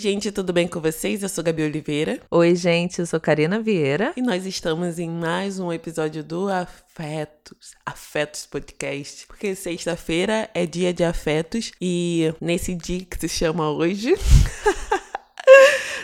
gente, tudo bem com vocês? Eu sou Gabi Oliveira. Oi, gente, eu sou Karina Vieira. E nós estamos em mais um episódio do Afetos, Afetos Podcast. Porque sexta-feira é dia de afetos e nesse dia que se chama hoje.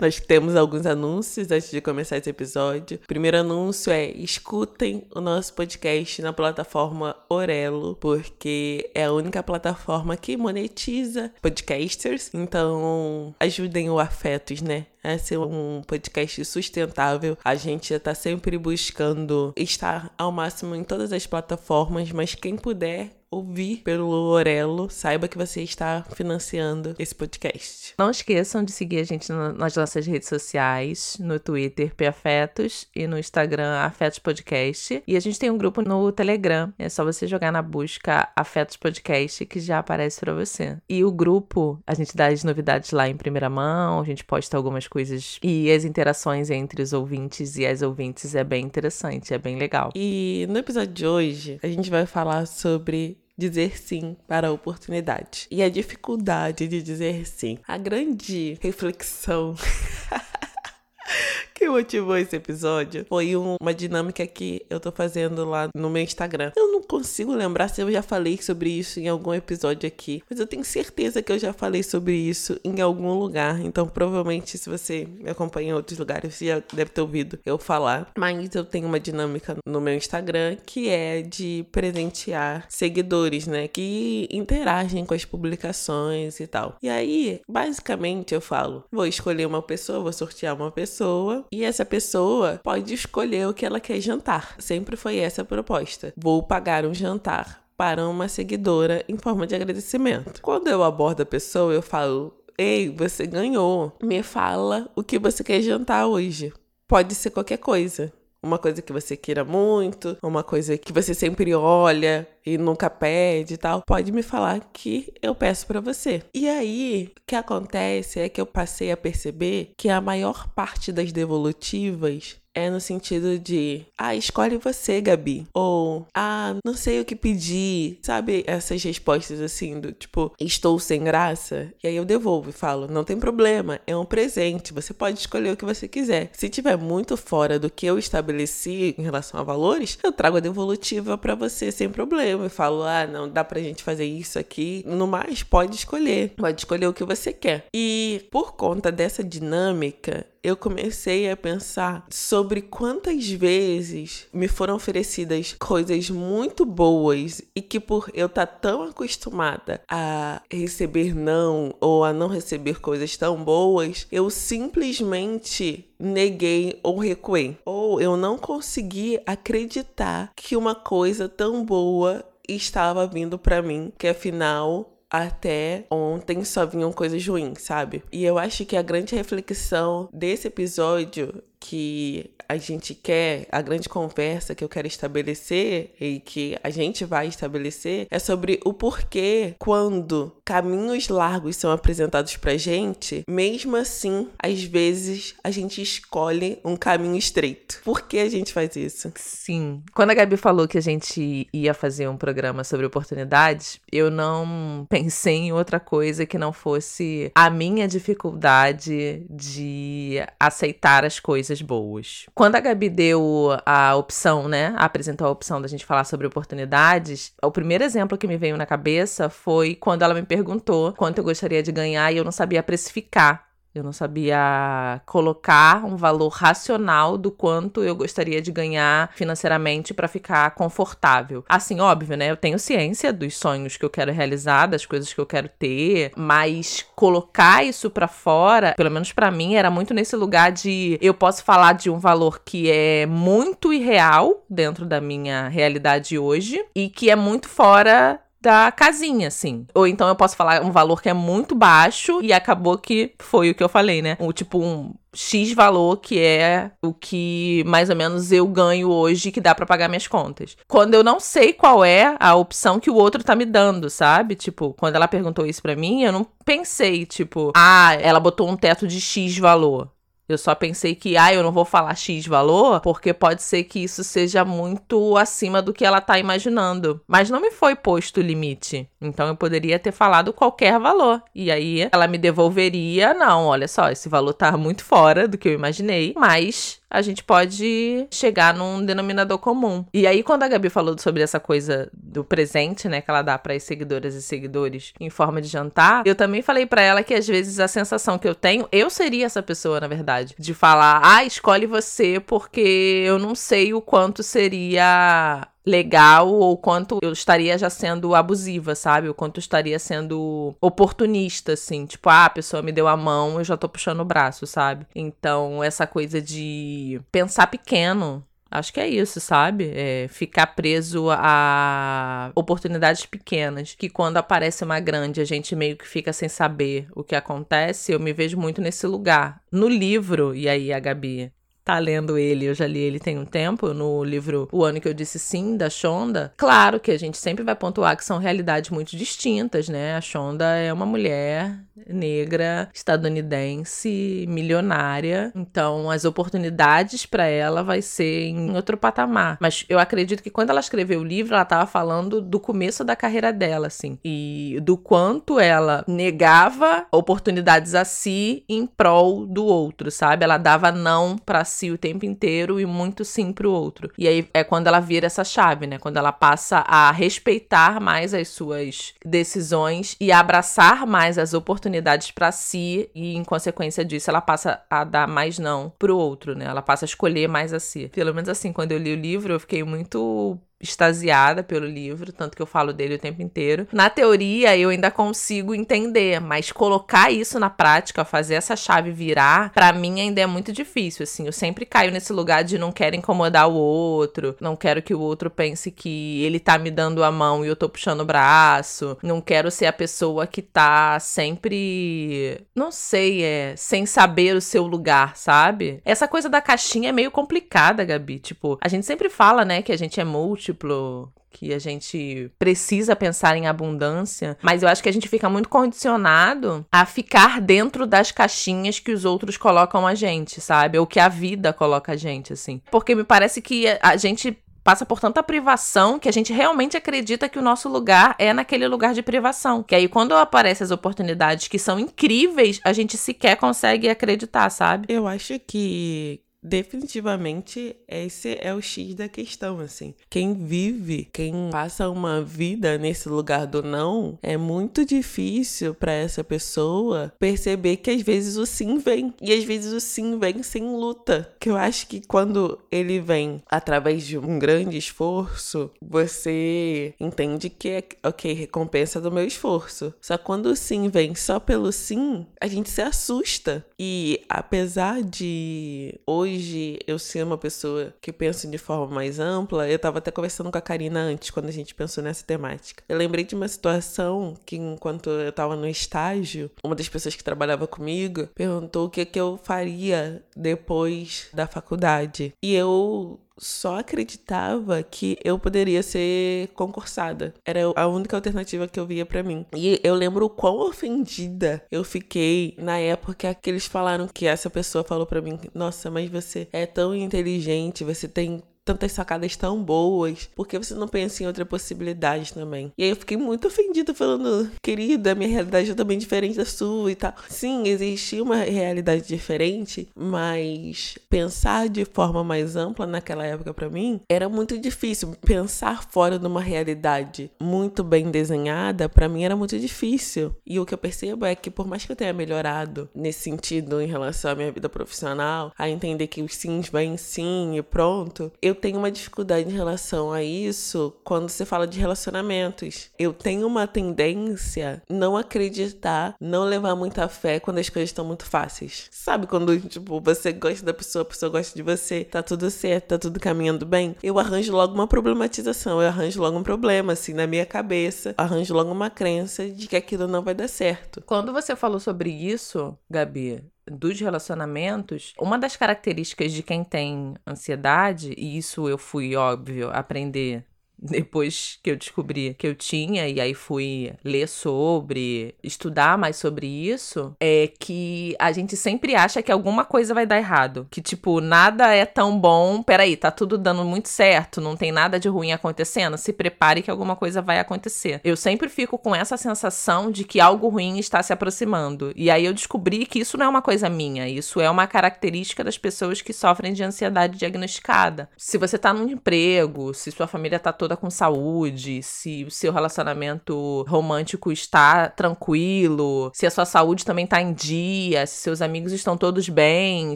Nós temos alguns anúncios antes de começar esse episódio. O primeiro anúncio é: escutem o nosso podcast na plataforma Orelo, porque é a única plataforma que monetiza podcasters. Então, ajudem o Afetos, né? a ser um podcast sustentável. A gente está sempre buscando estar ao máximo em todas as plataformas, mas quem puder ouvir pelo Orelo, saiba que você está financiando esse podcast. Não esqueçam de seguir a gente nas nossas redes sociais, no Twitter Afetos e no Instagram Afetos Podcast. E a gente tem um grupo no Telegram, é só você jogar na busca Afetos Podcast que já aparece para você. E o grupo, a gente dá as novidades lá em primeira mão, a gente posta algumas coisas e as interações entre os ouvintes e as ouvintes é bem interessante, é bem legal. E no episódio de hoje, a gente vai falar sobre dizer sim para a oportunidade. E a dificuldade de dizer sim. A grande reflexão que motivou esse episódio foi um, uma dinâmica que eu tô fazendo lá no meu Instagram. Eu não consigo lembrar se eu já falei sobre isso em algum episódio aqui, mas eu tenho certeza que eu já falei sobre isso em algum lugar. Então, provavelmente, se você me acompanha em outros lugares, você já deve ter ouvido eu falar. Mas eu tenho uma dinâmica no meu Instagram que é de presentear seguidores, né? Que interagem com as publicações e tal. E aí, basicamente, eu falo: vou escolher uma pessoa, vou sortear uma pessoa e essa pessoa pode escolher o que ela quer jantar. Sempre foi essa a proposta. Vou pagar um jantar para uma seguidora em forma de agradecimento. Quando eu abordo a pessoa, eu falo: Ei, você ganhou. Me fala o que você quer jantar hoje. Pode ser qualquer coisa uma coisa que você queira muito, uma coisa que você sempre olha e nunca pede e tal, pode me falar que eu peço para você. E aí, o que acontece é que eu passei a perceber que a maior parte das devolutivas é no sentido de, ah, escolhe você, Gabi. Ou, ah, não sei o que pedir. Sabe essas respostas assim, do tipo, estou sem graça? E aí eu devolvo e falo, não tem problema, é um presente, você pode escolher o que você quiser. Se tiver muito fora do que eu estabeleci em relação a valores, eu trago a devolutiva para você sem problema. Eu falo, ah, não, dá pra gente fazer isso aqui. No mais, pode escolher. Pode escolher o que você quer. E por conta dessa dinâmica, eu comecei a pensar sobre quantas vezes me foram oferecidas coisas muito boas e que por eu estar tá tão acostumada a receber não ou a não receber coisas tão boas, eu simplesmente neguei ou recuei. Ou eu não consegui acreditar que uma coisa tão boa estava vindo para mim, que afinal até ontem só vinham coisas ruins, sabe? E eu acho que a grande reflexão desse episódio que a gente quer, a grande conversa que eu quero estabelecer e que a gente vai estabelecer é sobre o porquê quando caminhos largos são apresentados pra gente, mesmo assim, às vezes a gente escolhe um caminho estreito. Por que a gente faz isso? Sim. Quando a Gabi falou que a gente ia fazer um programa sobre oportunidades, eu não pensei em outra coisa que não fosse a minha dificuldade de aceitar as coisas boas. Quando a Gabi deu a opção, né, apresentou a opção da gente falar sobre oportunidades, o primeiro exemplo que me veio na cabeça foi quando ela me perguntou quanto eu gostaria de ganhar e eu não sabia precificar. Eu não sabia colocar um valor racional do quanto eu gostaria de ganhar financeiramente para ficar confortável. Assim, óbvio, né? Eu tenho ciência dos sonhos que eu quero realizar, das coisas que eu quero ter, mas colocar isso para fora, pelo menos para mim, era muito nesse lugar de eu posso falar de um valor que é muito irreal dentro da minha realidade hoje e que é muito fora da casinha, assim. Ou então eu posso falar um valor que é muito baixo e acabou que foi o que eu falei, né? O tipo um X valor que é o que mais ou menos eu ganho hoje que dá para pagar minhas contas. Quando eu não sei qual é a opção que o outro tá me dando, sabe? Tipo, quando ela perguntou isso para mim, eu não pensei, tipo, ah, ela botou um teto de X valor. Eu só pensei que, ah, eu não vou falar X valor, porque pode ser que isso seja muito acima do que ela tá imaginando. Mas não me foi posto o limite. Então eu poderia ter falado qualquer valor. E aí ela me devolveria, não, olha só, esse valor tá muito fora do que eu imaginei, mas a gente pode chegar num denominador comum. E aí, quando a Gabi falou sobre essa coisa do presente, né, que ela dá para as seguidoras e seguidores em forma de jantar, eu também falei para ela que às vezes a sensação que eu tenho, eu seria essa pessoa, na verdade, de falar, ah, escolhe você porque eu não sei o quanto seria legal ou quanto eu estaria já sendo abusiva, sabe? O quanto eu estaria sendo oportunista, assim. Tipo, ah, a pessoa me deu a mão, eu já tô puxando o braço, sabe? Então, essa coisa de pensar pequeno, Acho que é isso, sabe? É ficar preso a oportunidades pequenas. Que quando aparece uma grande, a gente meio que fica sem saber o que acontece. Eu me vejo muito nesse lugar. No livro, e aí a Gabi tá lendo ele, eu já li ele tem um tempo, no livro O Ano que Eu Disse Sim, da Shonda. Claro que a gente sempre vai pontuar que são realidades muito distintas, né? A Shonda é uma mulher negra, estadunidense, milionária. Então, as oportunidades para ela vai ser em outro patamar. Mas eu acredito que quando ela escreveu o livro, ela estava falando do começo da carreira dela, assim, e do quanto ela negava oportunidades a si em prol do outro, sabe? Ela dava não para si o tempo inteiro e muito sim pro outro. E aí é quando ela vira essa chave, né? Quando ela passa a respeitar mais as suas decisões e abraçar mais as oportunidades para si e em consequência disso ela passa a dar mais não pro outro, né? Ela passa a escolher mais a si. Pelo menos assim, quando eu li o livro, eu fiquei muito extasiada pelo livro, tanto que eu falo dele o tempo inteiro. Na teoria, eu ainda consigo entender, mas colocar isso na prática, fazer essa chave virar, para mim ainda é muito difícil, assim. Eu sempre caio nesse lugar de não quero incomodar o outro, não quero que o outro pense que ele tá me dando a mão e eu tô puxando o braço, não quero ser a pessoa que tá sempre, não sei, é, sem saber o seu lugar, sabe? Essa coisa da caixinha é meio complicada, Gabi. Tipo, a gente sempre fala, né, que a gente é multi múltiplo, que a gente precisa pensar em abundância, mas eu acho que a gente fica muito condicionado a ficar dentro das caixinhas que os outros colocam a gente, sabe? Ou que a vida coloca a gente, assim. Porque me parece que a gente passa por tanta privação que a gente realmente acredita que o nosso lugar é naquele lugar de privação. Que aí quando aparecem as oportunidades que são incríveis, a gente sequer consegue acreditar, sabe? Eu acho que definitivamente esse é o X da questão, assim. Quem vive, quem passa uma vida nesse lugar do não, é muito difícil para essa pessoa perceber que às vezes o sim vem e às vezes o sim vem sem luta. Que eu acho que quando ele vem através de um grande esforço, você entende que é, OK, recompensa do meu esforço. Só quando o sim vem só pelo sim, a gente se assusta. E apesar de hoje hoje eu ser uma pessoa que pensa de forma mais ampla, eu tava até conversando com a Karina antes, quando a gente pensou nessa temática. Eu lembrei de uma situação que, enquanto eu tava no estágio, uma das pessoas que trabalhava comigo perguntou o que, que eu faria depois da faculdade. E eu só acreditava que eu poderia ser concursada. Era a única alternativa que eu via para mim. E eu lembro o quão ofendida eu fiquei na época que eles falaram que essa pessoa falou para mim: "Nossa, mas você é tão inteligente, você tem tantas sacadas tão boas, por que você não pensa em outra possibilidade também? E aí eu fiquei muito ofendida, falando, querida, minha realidade é também diferente da sua e tal. Sim, existia uma realidade diferente, mas pensar de forma mais ampla naquela época para mim era muito difícil. Pensar fora de uma realidade muito bem desenhada, para mim era muito difícil. E o que eu percebo é que, por mais que eu tenha melhorado nesse sentido em relação à minha vida profissional, a entender que os sims vêm sim e pronto, eu tenho uma dificuldade em relação a isso quando você fala de relacionamentos. Eu tenho uma tendência não acreditar, não levar muita fé quando as coisas estão muito fáceis. Sabe quando, tipo, você gosta da pessoa, a pessoa gosta de você, tá tudo certo, tá tudo caminhando bem? Eu arranjo logo uma problematização, eu arranjo logo um problema, assim, na minha cabeça. Arranjo logo uma crença de que aquilo não vai dar certo. Quando você falou sobre isso, Gabi, dos relacionamentos, uma das características de quem tem ansiedade, e isso eu fui, óbvio, aprender depois que eu descobri que eu tinha, e aí fui ler sobre, estudar mais sobre isso, é que a gente sempre acha que alguma coisa vai dar errado. Que, tipo, nada é tão bom. Peraí, tá tudo dando muito certo, não tem nada de ruim acontecendo. Se prepare que alguma coisa vai acontecer. Eu sempre fico com essa sensação de que algo ruim está se aproximando. E aí eu descobri que isso não é uma coisa minha, isso é uma característica das pessoas que sofrem de ansiedade diagnosticada. Se você tá num emprego, se sua família tá toda com saúde, se o seu relacionamento romântico está tranquilo, se a sua saúde também tá em dia, se seus amigos estão todos bem,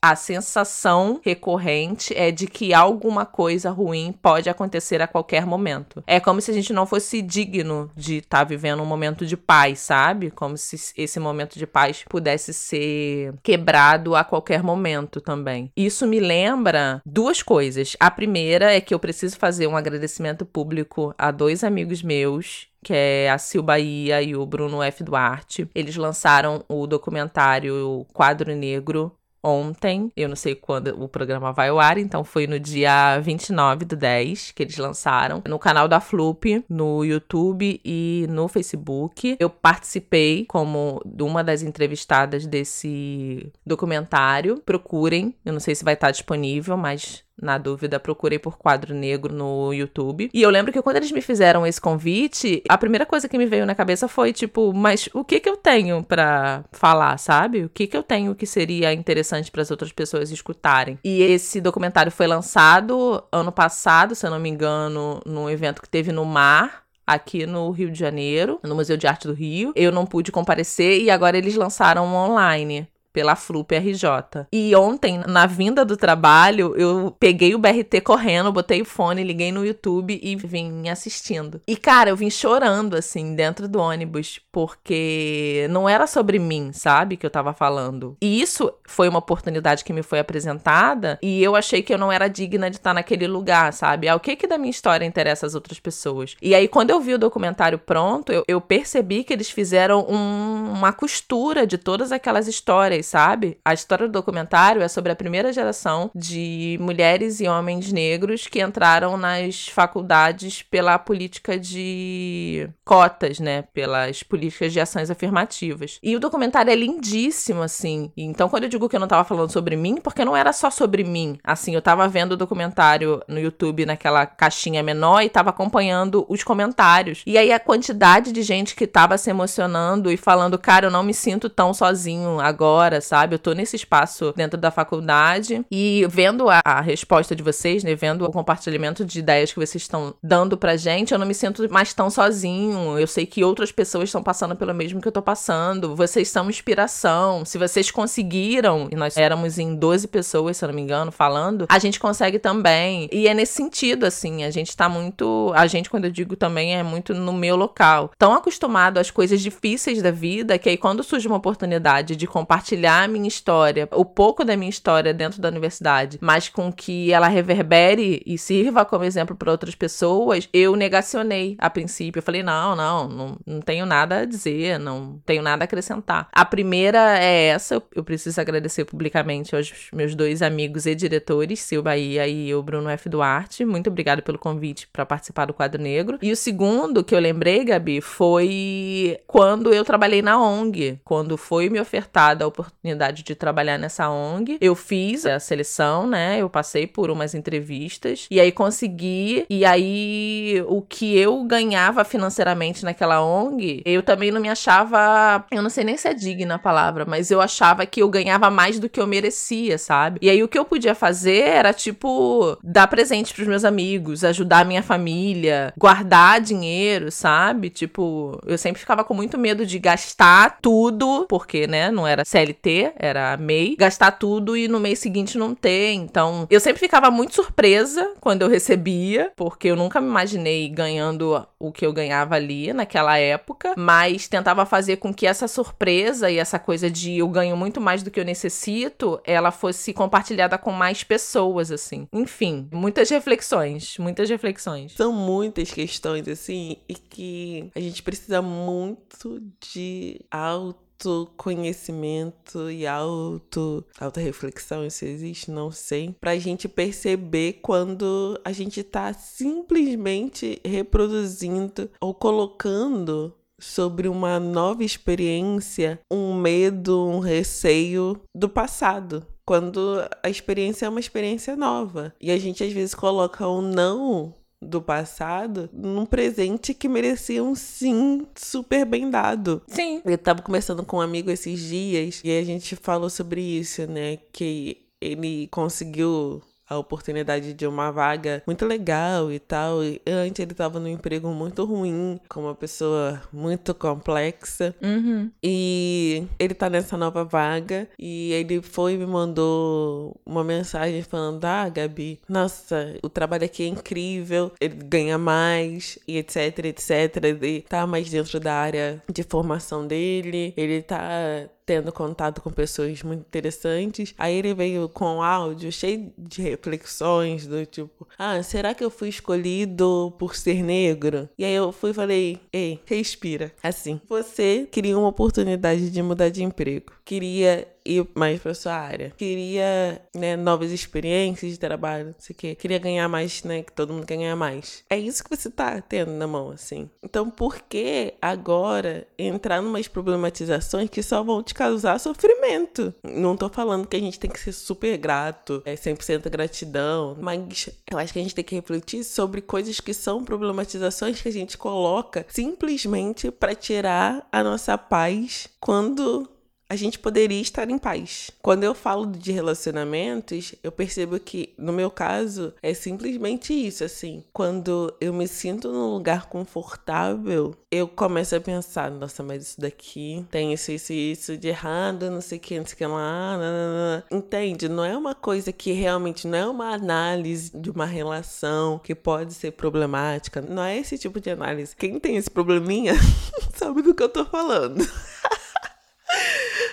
a sensação recorrente é de que alguma coisa ruim pode acontecer a qualquer momento. É como se a gente não fosse digno de estar tá vivendo um momento de paz, sabe? Como se esse momento de paz pudesse ser quebrado a qualquer momento também. Isso me lembra duas coisas. A primeira é que eu preciso fazer um agradecimento público a dois amigos meus que é a Sil Bahia e o Bruno F. Duarte. Eles lançaram o documentário Quadro Negro ontem. Eu não sei quando o programa vai ao ar, então foi no dia 29 do 10 que eles lançaram. No canal da Floop, no YouTube e no Facebook. Eu participei como uma das entrevistadas desse documentário. Procurem, eu não sei se vai estar disponível, mas na dúvida, procurei por quadro negro no YouTube. E eu lembro que quando eles me fizeram esse convite, a primeira coisa que me veio na cabeça foi tipo, mas o que que eu tenho para falar, sabe? O que que eu tenho que seria interessante para as outras pessoas escutarem? E esse documentário foi lançado ano passado, se eu não me engano, num evento que teve no Mar, aqui no Rio de Janeiro, no Museu de Arte do Rio. Eu não pude comparecer e agora eles lançaram online pela FLUP RJ. E ontem, na vinda do trabalho, eu peguei o BRT correndo, botei o fone, liguei no YouTube e vim assistindo. E, cara, eu vim chorando, assim, dentro do ônibus, porque não era sobre mim, sabe, que eu tava falando. E isso foi uma oportunidade que me foi apresentada e eu achei que eu não era digna de estar naquele lugar, sabe? Ah, o que que da minha história interessa às outras pessoas? E aí, quando eu vi o documentário pronto, eu, eu percebi que eles fizeram um, uma costura de todas aquelas histórias vocês, sabe? A história do documentário é sobre a primeira geração de mulheres e homens negros que entraram nas faculdades pela política de cotas, né? Pelas políticas de ações afirmativas. E o documentário é lindíssimo, assim. Então, quando eu digo que eu não tava falando sobre mim, porque não era só sobre mim. Assim, eu tava vendo o documentário no YouTube naquela caixinha menor e tava acompanhando os comentários. E aí a quantidade de gente que tava se emocionando e falando, cara, eu não me sinto tão sozinho agora agora, sabe? Eu tô nesse espaço dentro da faculdade e vendo a, a resposta de vocês, né? Vendo o compartilhamento de ideias que vocês estão dando pra gente, eu não me sinto mais tão sozinho. Eu sei que outras pessoas estão passando pelo mesmo que eu tô passando. Vocês são inspiração. Se vocês conseguiram, e nós éramos em 12 pessoas, se eu não me engano, falando, a gente consegue também. E é nesse sentido, assim, a gente tá muito. A gente, quando eu digo também, é muito no meu local. Tão acostumado às coisas difíceis da vida que aí quando surge uma oportunidade de compartilhar compartilhar a minha história, o pouco da minha história dentro da universidade, mas com que ela reverbere e sirva como exemplo para outras pessoas, eu negacionei a princípio. Eu falei: não, não, não, não tenho nada a dizer, não tenho nada a acrescentar. A primeira é essa, eu preciso agradecer publicamente aos meus dois amigos e diretores, Sil Bahia e o Bruno F. Duarte. Muito obrigada pelo convite para participar do Quadro Negro. E o segundo que eu lembrei, Gabi, foi quando eu trabalhei na ONG, quando foi me ofertada a oportunidade oportunidade de trabalhar nessa ONG. Eu fiz a seleção, né? Eu passei por umas entrevistas e aí consegui. E aí o que eu ganhava financeiramente naquela ONG, eu também não me achava. Eu não sei nem se é digna a palavra, mas eu achava que eu ganhava mais do que eu merecia, sabe? E aí o que eu podia fazer era tipo dar presente pros meus amigos, ajudar a minha família, guardar dinheiro, sabe? Tipo, eu sempre ficava com muito medo de gastar tudo, porque, né, não era CLT ter, era MEI, gastar tudo e no mês seguinte não ter. Então, eu sempre ficava muito surpresa quando eu recebia, porque eu nunca me imaginei ganhando o que eu ganhava ali naquela época, mas tentava fazer com que essa surpresa e essa coisa de eu ganho muito mais do que eu necessito, ela fosse compartilhada com mais pessoas, assim. Enfim, muitas reflexões, muitas reflexões. São muitas questões, assim, e que a gente precisa muito de auto autoconhecimento e auto, auto reflexão, se existe, não sei, pra gente perceber quando a gente tá simplesmente reproduzindo ou colocando sobre uma nova experiência, um medo, um receio do passado. Quando a experiência é uma experiência nova. E a gente às vezes coloca um não do passado num presente que merecia um sim super bem dado. Sim. Eu tava conversando com um amigo esses dias e a gente falou sobre isso, né? Que ele conseguiu a oportunidade de uma vaga muito legal e tal. E antes ele estava num emprego muito ruim, com uma pessoa muito complexa. Uhum. E ele tá nessa nova vaga e ele foi e me mandou uma mensagem falando: Ah, Gabi, nossa, o trabalho aqui é incrível, ele ganha mais e etc, etc. Ele tá mais dentro da área de formação dele, ele tá tendo contato com pessoas muito interessantes. Aí ele veio com áudio cheio de reflexões do tipo: "Ah, será que eu fui escolhido por ser negro?" E aí eu fui e falei: "Ei, respira. Assim, você queria uma oportunidade de mudar de emprego. Queria ir mais para sua área. Queria, né, novas experiências de trabalho, não sei o quê. Queria ganhar mais, né, que todo mundo quer ganhar mais. É isso que você tá tendo na mão, assim. Então, por que agora entrar numas problematizações que só vão te causar sofrimento? Não tô falando que a gente tem que ser super grato, é 100% gratidão, mas eu acho que a gente tem que refletir sobre coisas que são problematizações que a gente coloca simplesmente para tirar a nossa paz quando a gente poderia estar em paz. Quando eu falo de relacionamentos, eu percebo que, no meu caso, é simplesmente isso, assim. Quando eu me sinto num lugar confortável, eu começo a pensar, nossa, mas isso daqui tem isso, isso, isso de errado, não sei o que, não sei o que lá, nanana. entende? Não é uma coisa que realmente não é uma análise de uma relação que pode ser problemática, não é esse tipo de análise. Quem tem esse probleminha sabe do que eu tô falando.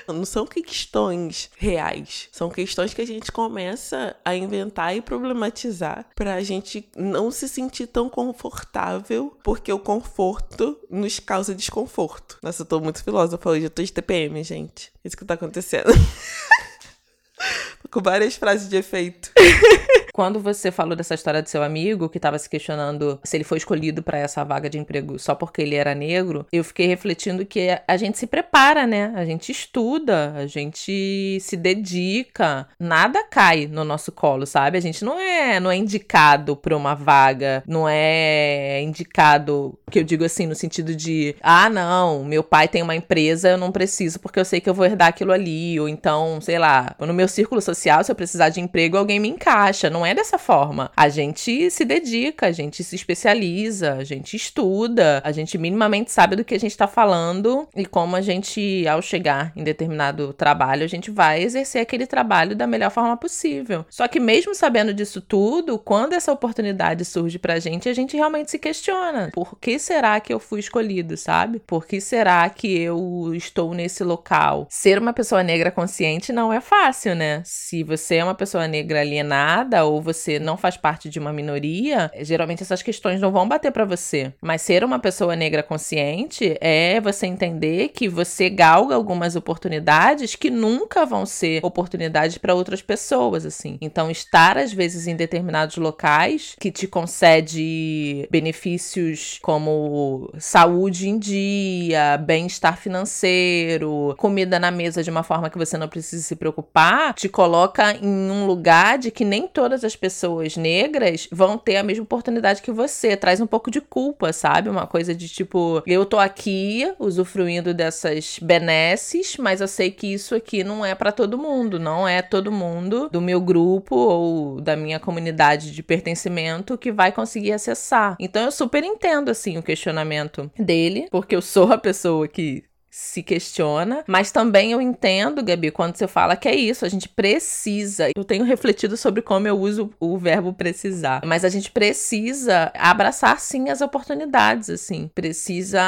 Não são questões reais. São questões que a gente começa a inventar e problematizar para a gente não se sentir tão confortável, porque o conforto nos causa desconforto. Nossa, eu tô muito filósofa hoje, eu tô de TPM, gente. Isso que tá acontecendo. com várias frases de efeito. Quando você falou dessa história do seu amigo que estava se questionando se ele foi escolhido para essa vaga de emprego só porque ele era negro, eu fiquei refletindo que a gente se prepara, né? A gente estuda, a gente se dedica, nada cai no nosso colo, sabe? A gente não é, não é indicado para uma vaga, não é indicado, que eu digo assim no sentido de, ah, não, meu pai tem uma empresa, eu não preciso porque eu sei que eu vou herdar aquilo ali, ou então, sei lá, no meu círculo social, se eu precisar de emprego, alguém me encaixa, não é é dessa forma. A gente se dedica, a gente se especializa, a gente estuda, a gente minimamente sabe do que a gente está falando e como a gente, ao chegar em determinado trabalho, a gente vai exercer aquele trabalho da melhor forma possível. Só que mesmo sabendo disso tudo, quando essa oportunidade surge pra gente, a gente realmente se questiona. Por que será que eu fui escolhido, sabe? Por que será que eu estou nesse local? Ser uma pessoa negra consciente não é fácil, né? Se você é uma pessoa negra alienada ou você não faz parte de uma minoria, geralmente essas questões não vão bater para você. Mas ser uma pessoa negra consciente é você entender que você galga algumas oportunidades que nunca vão ser oportunidades para outras pessoas, assim. Então, estar às vezes em determinados locais que te concede benefícios como saúde em dia, bem-estar financeiro, comida na mesa de uma forma que você não precisa se preocupar, te coloca em um lugar de que nem todas as as pessoas negras vão ter a mesma oportunidade que você. Traz um pouco de culpa, sabe? Uma coisa de tipo, eu tô aqui usufruindo dessas benesses, mas eu sei que isso aqui não é para todo mundo, não é todo mundo do meu grupo ou da minha comunidade de pertencimento que vai conseguir acessar. Então eu super entendo assim o questionamento dele, porque eu sou a pessoa que se questiona, mas também eu entendo, Gabi, quando você fala que é isso, a gente precisa. Eu tenho refletido sobre como eu uso o verbo precisar, mas a gente precisa abraçar sim as oportunidades, assim, precisa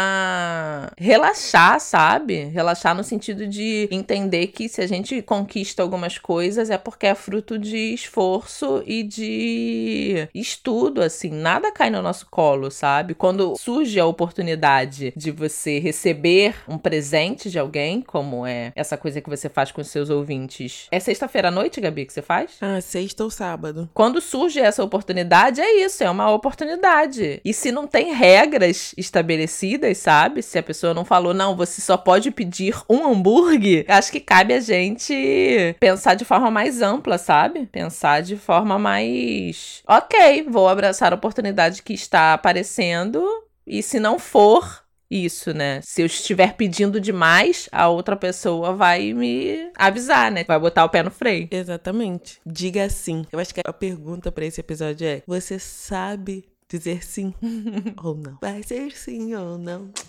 relaxar, sabe? Relaxar no sentido de entender que se a gente conquista algumas coisas é porque é fruto de esforço e de estudo, assim, nada cai no nosso colo, sabe? Quando surge a oportunidade de você receber um presente de alguém, como é essa coisa que você faz com seus ouvintes. É sexta-feira à noite, Gabi, que você faz? Ah, sexta ou sábado. Quando surge essa oportunidade, é isso, é uma oportunidade. E se não tem regras estabelecidas, sabe? Se a pessoa não falou, não, você só pode pedir um hambúrguer, acho que cabe a gente pensar de forma mais ampla, sabe? Pensar de forma mais. Ok, vou abraçar a oportunidade que está aparecendo. E se não for, isso, né? Se eu estiver pedindo demais, a outra pessoa vai me avisar, né? Vai botar o pé no freio. Exatamente. Diga sim. Eu acho que a pergunta para esse episódio é: você sabe dizer sim ou não? Vai ser sim ou não?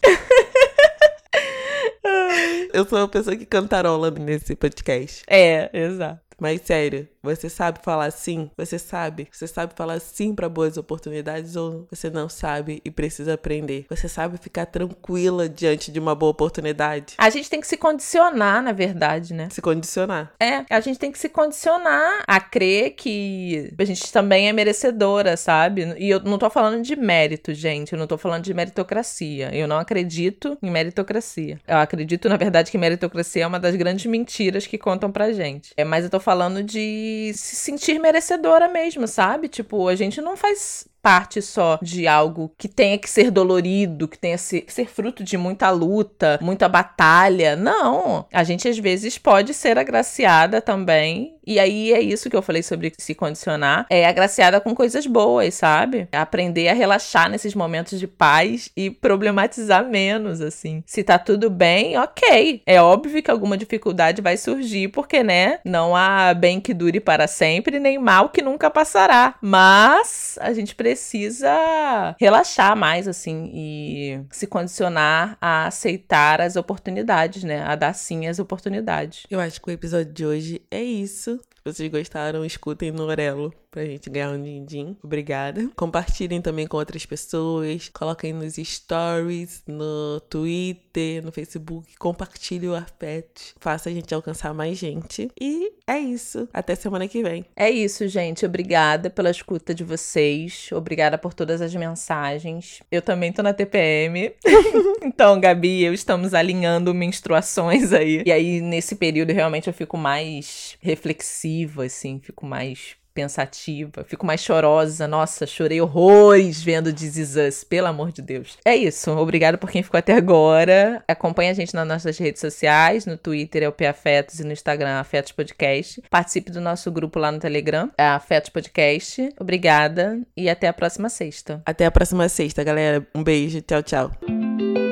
eu sou uma pessoa que cantarola nesse podcast. É, exato. Mas sério, você sabe falar sim? Você sabe? Você sabe falar sim para boas oportunidades ou você não sabe e precisa aprender? Você sabe ficar tranquila diante de uma boa oportunidade? A gente tem que se condicionar, na verdade, né? Se condicionar. É, a gente tem que se condicionar a crer que a gente também é merecedora, sabe? E eu não tô falando de mérito, gente. Eu não tô falando de meritocracia. Eu não acredito em meritocracia. Eu acredito, na verdade, que meritocracia é uma das grandes mentiras que contam pra gente. É, mas eu tô falando de se sentir merecedora mesmo, sabe? Tipo, a gente não faz parte só de algo que tenha que ser dolorido, que tenha que ser fruto de muita luta, muita batalha. Não. A gente às vezes pode ser agraciada também. E aí é isso que eu falei sobre se condicionar. É agraciada com coisas boas, sabe? Aprender a relaxar nesses momentos de paz e problematizar menos, assim. Se tá tudo bem, ok. É óbvio que alguma dificuldade vai surgir, porque, né? Não há bem que dure para sempre, nem mal que nunca passará. Mas a gente precisa precisa relaxar mais, assim, e se condicionar a aceitar as oportunidades, né? A dar sim as oportunidades. Eu acho que o episódio de hoje é isso. Vocês gostaram, escutem no Orelo pra gente ganhar um din-din. Obrigada. Compartilhem também com outras pessoas. Coloquem nos stories, no Twitter, no Facebook. Compartilhe o afeto. Faça a gente alcançar mais gente. E é isso. Até semana que vem. É isso, gente. Obrigada pela escuta de vocês. Obrigada por todas as mensagens. Eu também tô na TPM. então, Gabi e eu estamos alinhando menstruações aí. E aí, nesse período, realmente eu fico mais reflexiva, assim. Fico mais pensativa, fico mais chorosa. Nossa, chorei horrores vendo This Is Us, pelo amor de Deus. É isso, obrigado por quem ficou até agora. Acompanhe a gente nas nossas redes sociais, no Twitter é o Afetos e no Instagram Afetos Podcast. Participe do nosso grupo lá no Telegram, é Afetos Podcast. Obrigada e até a próxima sexta. Até a próxima sexta, galera. Um beijo, tchau, tchau.